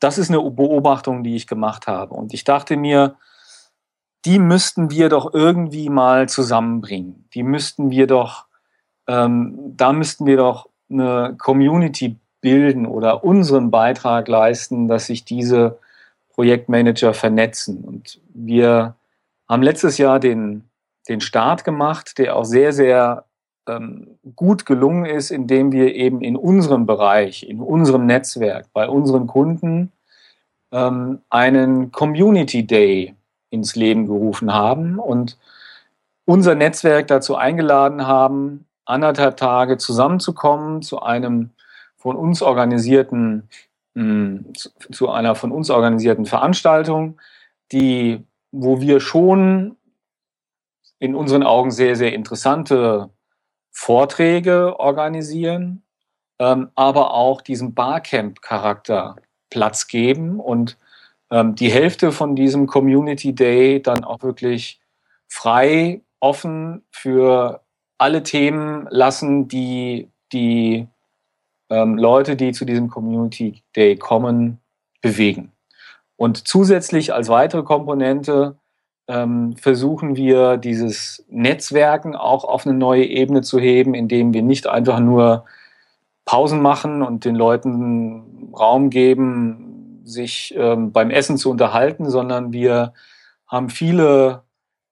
Das ist eine Beobachtung, die ich gemacht habe. Und ich dachte mir, die müssten wir doch irgendwie mal zusammenbringen. Die müssten wir doch, ähm, da müssten wir doch eine Community bilden oder unseren Beitrag leisten, dass sich diese Projektmanager vernetzen. Und wir haben letztes Jahr den, den Start gemacht, der auch sehr, sehr gut gelungen ist, indem wir eben in unserem Bereich, in unserem Netzwerk, bei unseren Kunden ähm, einen Community Day ins Leben gerufen haben und unser Netzwerk dazu eingeladen haben, anderthalb Tage zusammenzukommen zu einem von uns organisierten, hm, zu einer von uns organisierten Veranstaltung, die, wo wir schon in unseren Augen sehr, sehr interessante Vorträge organisieren, ähm, aber auch diesem Barcamp-Charakter Platz geben und ähm, die Hälfte von diesem Community Day dann auch wirklich frei, offen für alle Themen lassen, die die ähm, Leute, die zu diesem Community Day kommen, bewegen. Und zusätzlich als weitere Komponente ähm, versuchen wir dieses Netzwerken auch auf eine neue Ebene zu heben, indem wir nicht einfach nur Pausen machen und den Leuten Raum geben, sich ähm, beim Essen zu unterhalten, sondern wir haben viele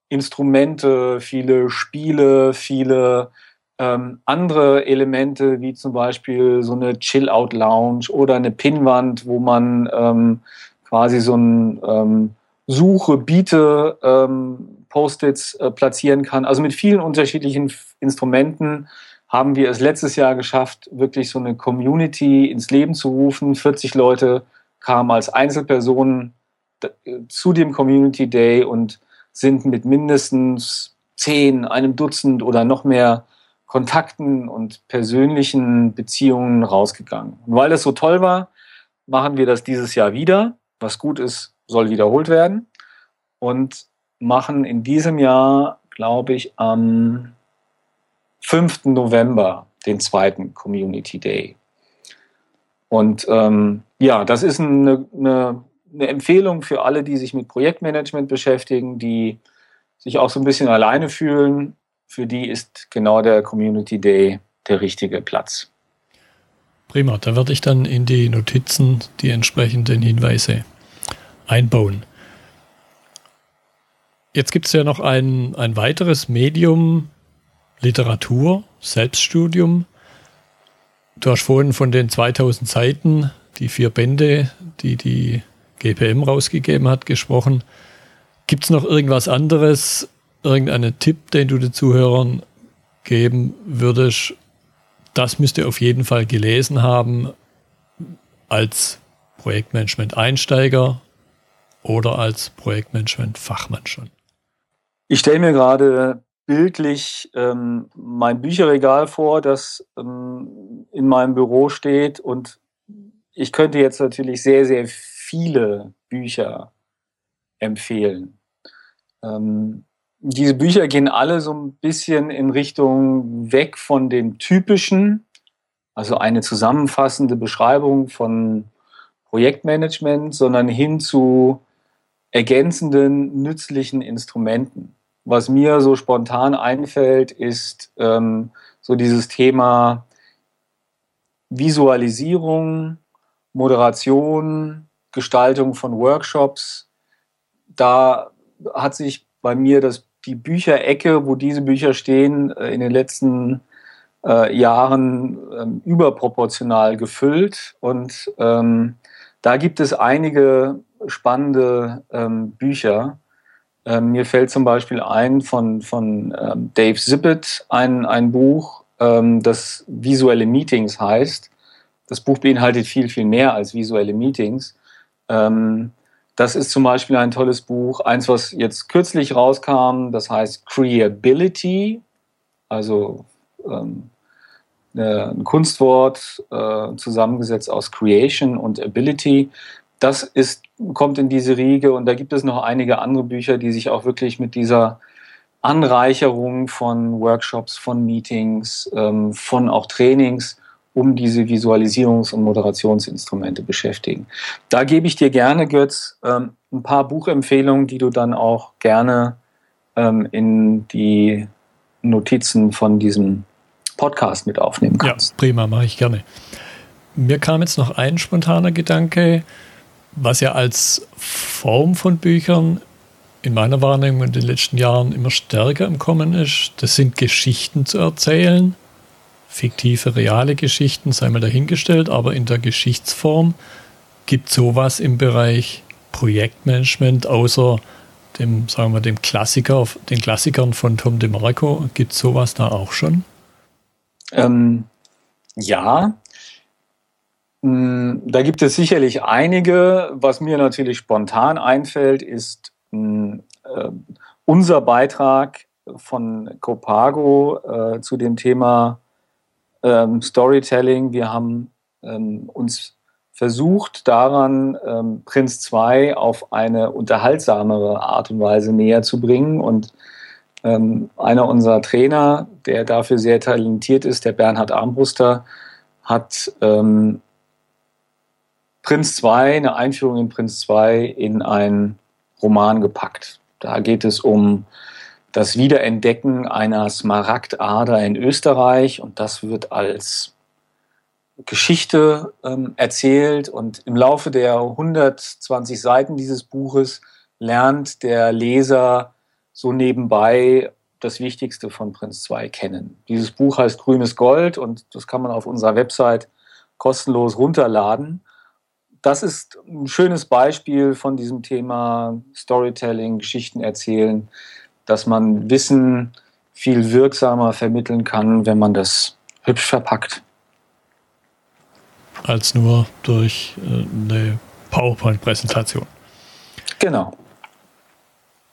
Instrumente, viele Spiele, viele ähm, andere Elemente, wie zum Beispiel so eine Chill-Out-Lounge oder eine Pinnwand, wo man ähm, quasi so ein ähm, Suche, Biete, ähm, Post-its äh, platzieren kann. Also mit vielen unterschiedlichen Instrumenten haben wir es letztes Jahr geschafft, wirklich so eine Community ins Leben zu rufen. 40 Leute kamen als Einzelpersonen zu dem Community Day und sind mit mindestens zehn, einem Dutzend oder noch mehr Kontakten und persönlichen Beziehungen rausgegangen. Und weil das so toll war, machen wir das dieses Jahr wieder. Was gut ist, soll wiederholt werden. Und machen in diesem Jahr, glaube ich, am 5. November den zweiten Community Day. Und ähm, ja, das ist eine, eine, eine Empfehlung für alle, die sich mit Projektmanagement beschäftigen, die sich auch so ein bisschen alleine fühlen. Für die ist genau der Community Day der richtige Platz. Prima, da werde ich dann in die Notizen die entsprechenden Hinweise einbauen. Jetzt gibt es ja noch ein, ein weiteres Medium, Literatur, Selbststudium. Du hast vorhin von den 2000 Seiten, die vier Bände, die die GPM rausgegeben hat, gesprochen. Gibt es noch irgendwas anderes, irgendeinen Tipp, den du den Zuhörern geben würdest? Das müsst ihr auf jeden Fall gelesen haben als Projektmanagement-Einsteiger oder als Projektmanagement-Fachmann schon. Ich stelle mir gerade bildlich ähm, mein Bücherregal vor, das ähm, in meinem Büro steht. Und ich könnte jetzt natürlich sehr, sehr viele Bücher empfehlen. Ähm, diese Bücher gehen alle so ein bisschen in Richtung weg von dem typischen, also eine zusammenfassende Beschreibung von Projektmanagement, sondern hin zu ergänzenden, nützlichen Instrumenten. Was mir so spontan einfällt, ist ähm, so dieses Thema Visualisierung, Moderation, Gestaltung von Workshops. Da hat sich bei mir das, die Bücherecke, wo diese Bücher stehen, äh, in den letzten äh, Jahren ähm, überproportional gefüllt. Und ähm, da gibt es einige spannende ähm, Bücher. Ähm, mir fällt zum Beispiel ein von, von ähm, Dave Zippet ein, ein Buch, ähm, das visuelle Meetings heißt. Das Buch beinhaltet viel, viel mehr als visuelle Meetings. Ähm, das ist zum Beispiel ein tolles Buch. Eins, was jetzt kürzlich rauskam, das heißt Creability, also ähm, ein Kunstwort äh, zusammengesetzt aus Creation und Ability. Das ist, kommt in diese Riege und da gibt es noch einige andere Bücher, die sich auch wirklich mit dieser Anreicherung von Workshops, von Meetings, ähm, von auch Trainings um diese Visualisierungs- und Moderationsinstrumente beschäftigen. Da gebe ich dir gerne, Götz, ähm, ein paar Buchempfehlungen, die du dann auch gerne ähm, in die Notizen von diesem Podcast mit aufnehmen kannst. Ja, prima, mache ich gerne. Mir kam jetzt noch ein spontaner Gedanke, was ja als Form von Büchern in meiner Wahrnehmung in den letzten Jahren immer stärker im Kommen ist. Das sind Geschichten zu erzählen, fiktive, reale Geschichten, sei mal dahingestellt, aber in der Geschichtsform gibt sowas im Bereich Projektmanagement außer dem, sagen wir, dem Klassiker, den Klassikern von Tom DeMarco, gibt sowas da auch schon? Ähm, ja, da gibt es sicherlich einige. Was mir natürlich spontan einfällt, ist hm, äh, unser Beitrag von Copago äh, zu dem Thema ähm, Storytelling. Wir haben ähm, uns versucht daran, ähm, Prinz 2 auf eine unterhaltsamere Art und Weise näher zu bringen und ähm, einer unserer Trainer, der dafür sehr talentiert ist, der Bernhard Armbruster, hat ähm, Prinz 2, eine Einführung in Prinz 2 in einen Roman gepackt. Da geht es um das Wiederentdecken einer Smaragdader in Österreich und das wird als Geschichte ähm, erzählt und im Laufe der 120 Seiten dieses Buches lernt der Leser so nebenbei das Wichtigste von Prinz 2 kennen. Dieses Buch heißt Grünes Gold und das kann man auf unserer Website kostenlos runterladen. Das ist ein schönes Beispiel von diesem Thema Storytelling, Geschichten erzählen, dass man Wissen viel wirksamer vermitteln kann, wenn man das hübsch verpackt. Als nur durch äh, eine PowerPoint-Präsentation. Genau.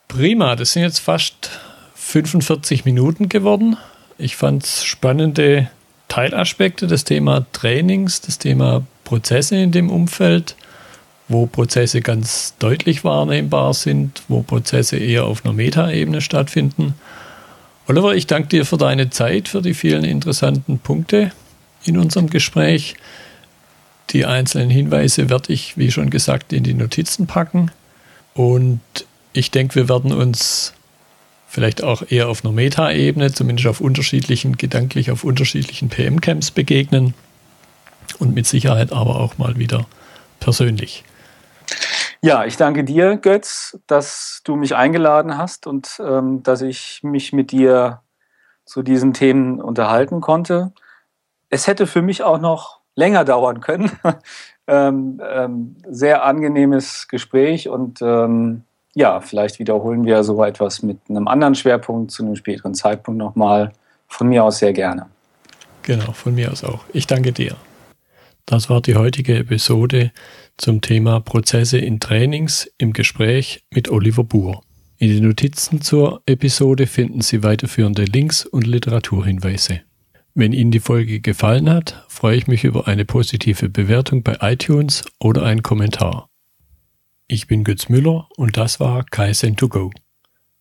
Prima, das sind jetzt fast 45 Minuten geworden. Ich fand es spannende Teilaspekte, das Thema Trainings, das Thema Prozesse in dem Umfeld, wo Prozesse ganz deutlich wahrnehmbar sind, wo Prozesse eher auf einer Metaebene stattfinden. Oliver, ich danke dir für deine Zeit, für die vielen interessanten Punkte in unserem Gespräch. Die einzelnen Hinweise werde ich, wie schon gesagt, in die Notizen packen. Und ich denke, wir werden uns vielleicht auch eher auf einer Meta-Ebene, zumindest auf unterschiedlichen, gedanklich auf unterschiedlichen PM-Camps begegnen und mit Sicherheit aber auch mal wieder persönlich. Ja, ich danke dir, Götz, dass du mich eingeladen hast und ähm, dass ich mich mit dir zu diesen Themen unterhalten konnte. Es hätte für mich auch noch länger dauern können. ähm, ähm, sehr angenehmes Gespräch und ähm, ja, vielleicht wiederholen wir so etwas mit einem anderen Schwerpunkt zu einem späteren Zeitpunkt nochmal. Von mir aus sehr gerne. Genau, von mir aus auch. Ich danke dir. Das war die heutige Episode zum Thema Prozesse in Trainings im Gespräch mit Oliver Buhr. In den Notizen zur Episode finden Sie weiterführende Links und Literaturhinweise. Wenn Ihnen die Folge gefallen hat, freue ich mich über eine positive Bewertung bei iTunes oder einen Kommentar. Ich bin Götz Müller und das war Kaizen 2 Go.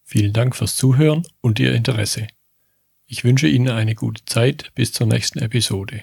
Vielen Dank fürs Zuhören und Ihr Interesse. Ich wünsche Ihnen eine gute Zeit bis zur nächsten Episode.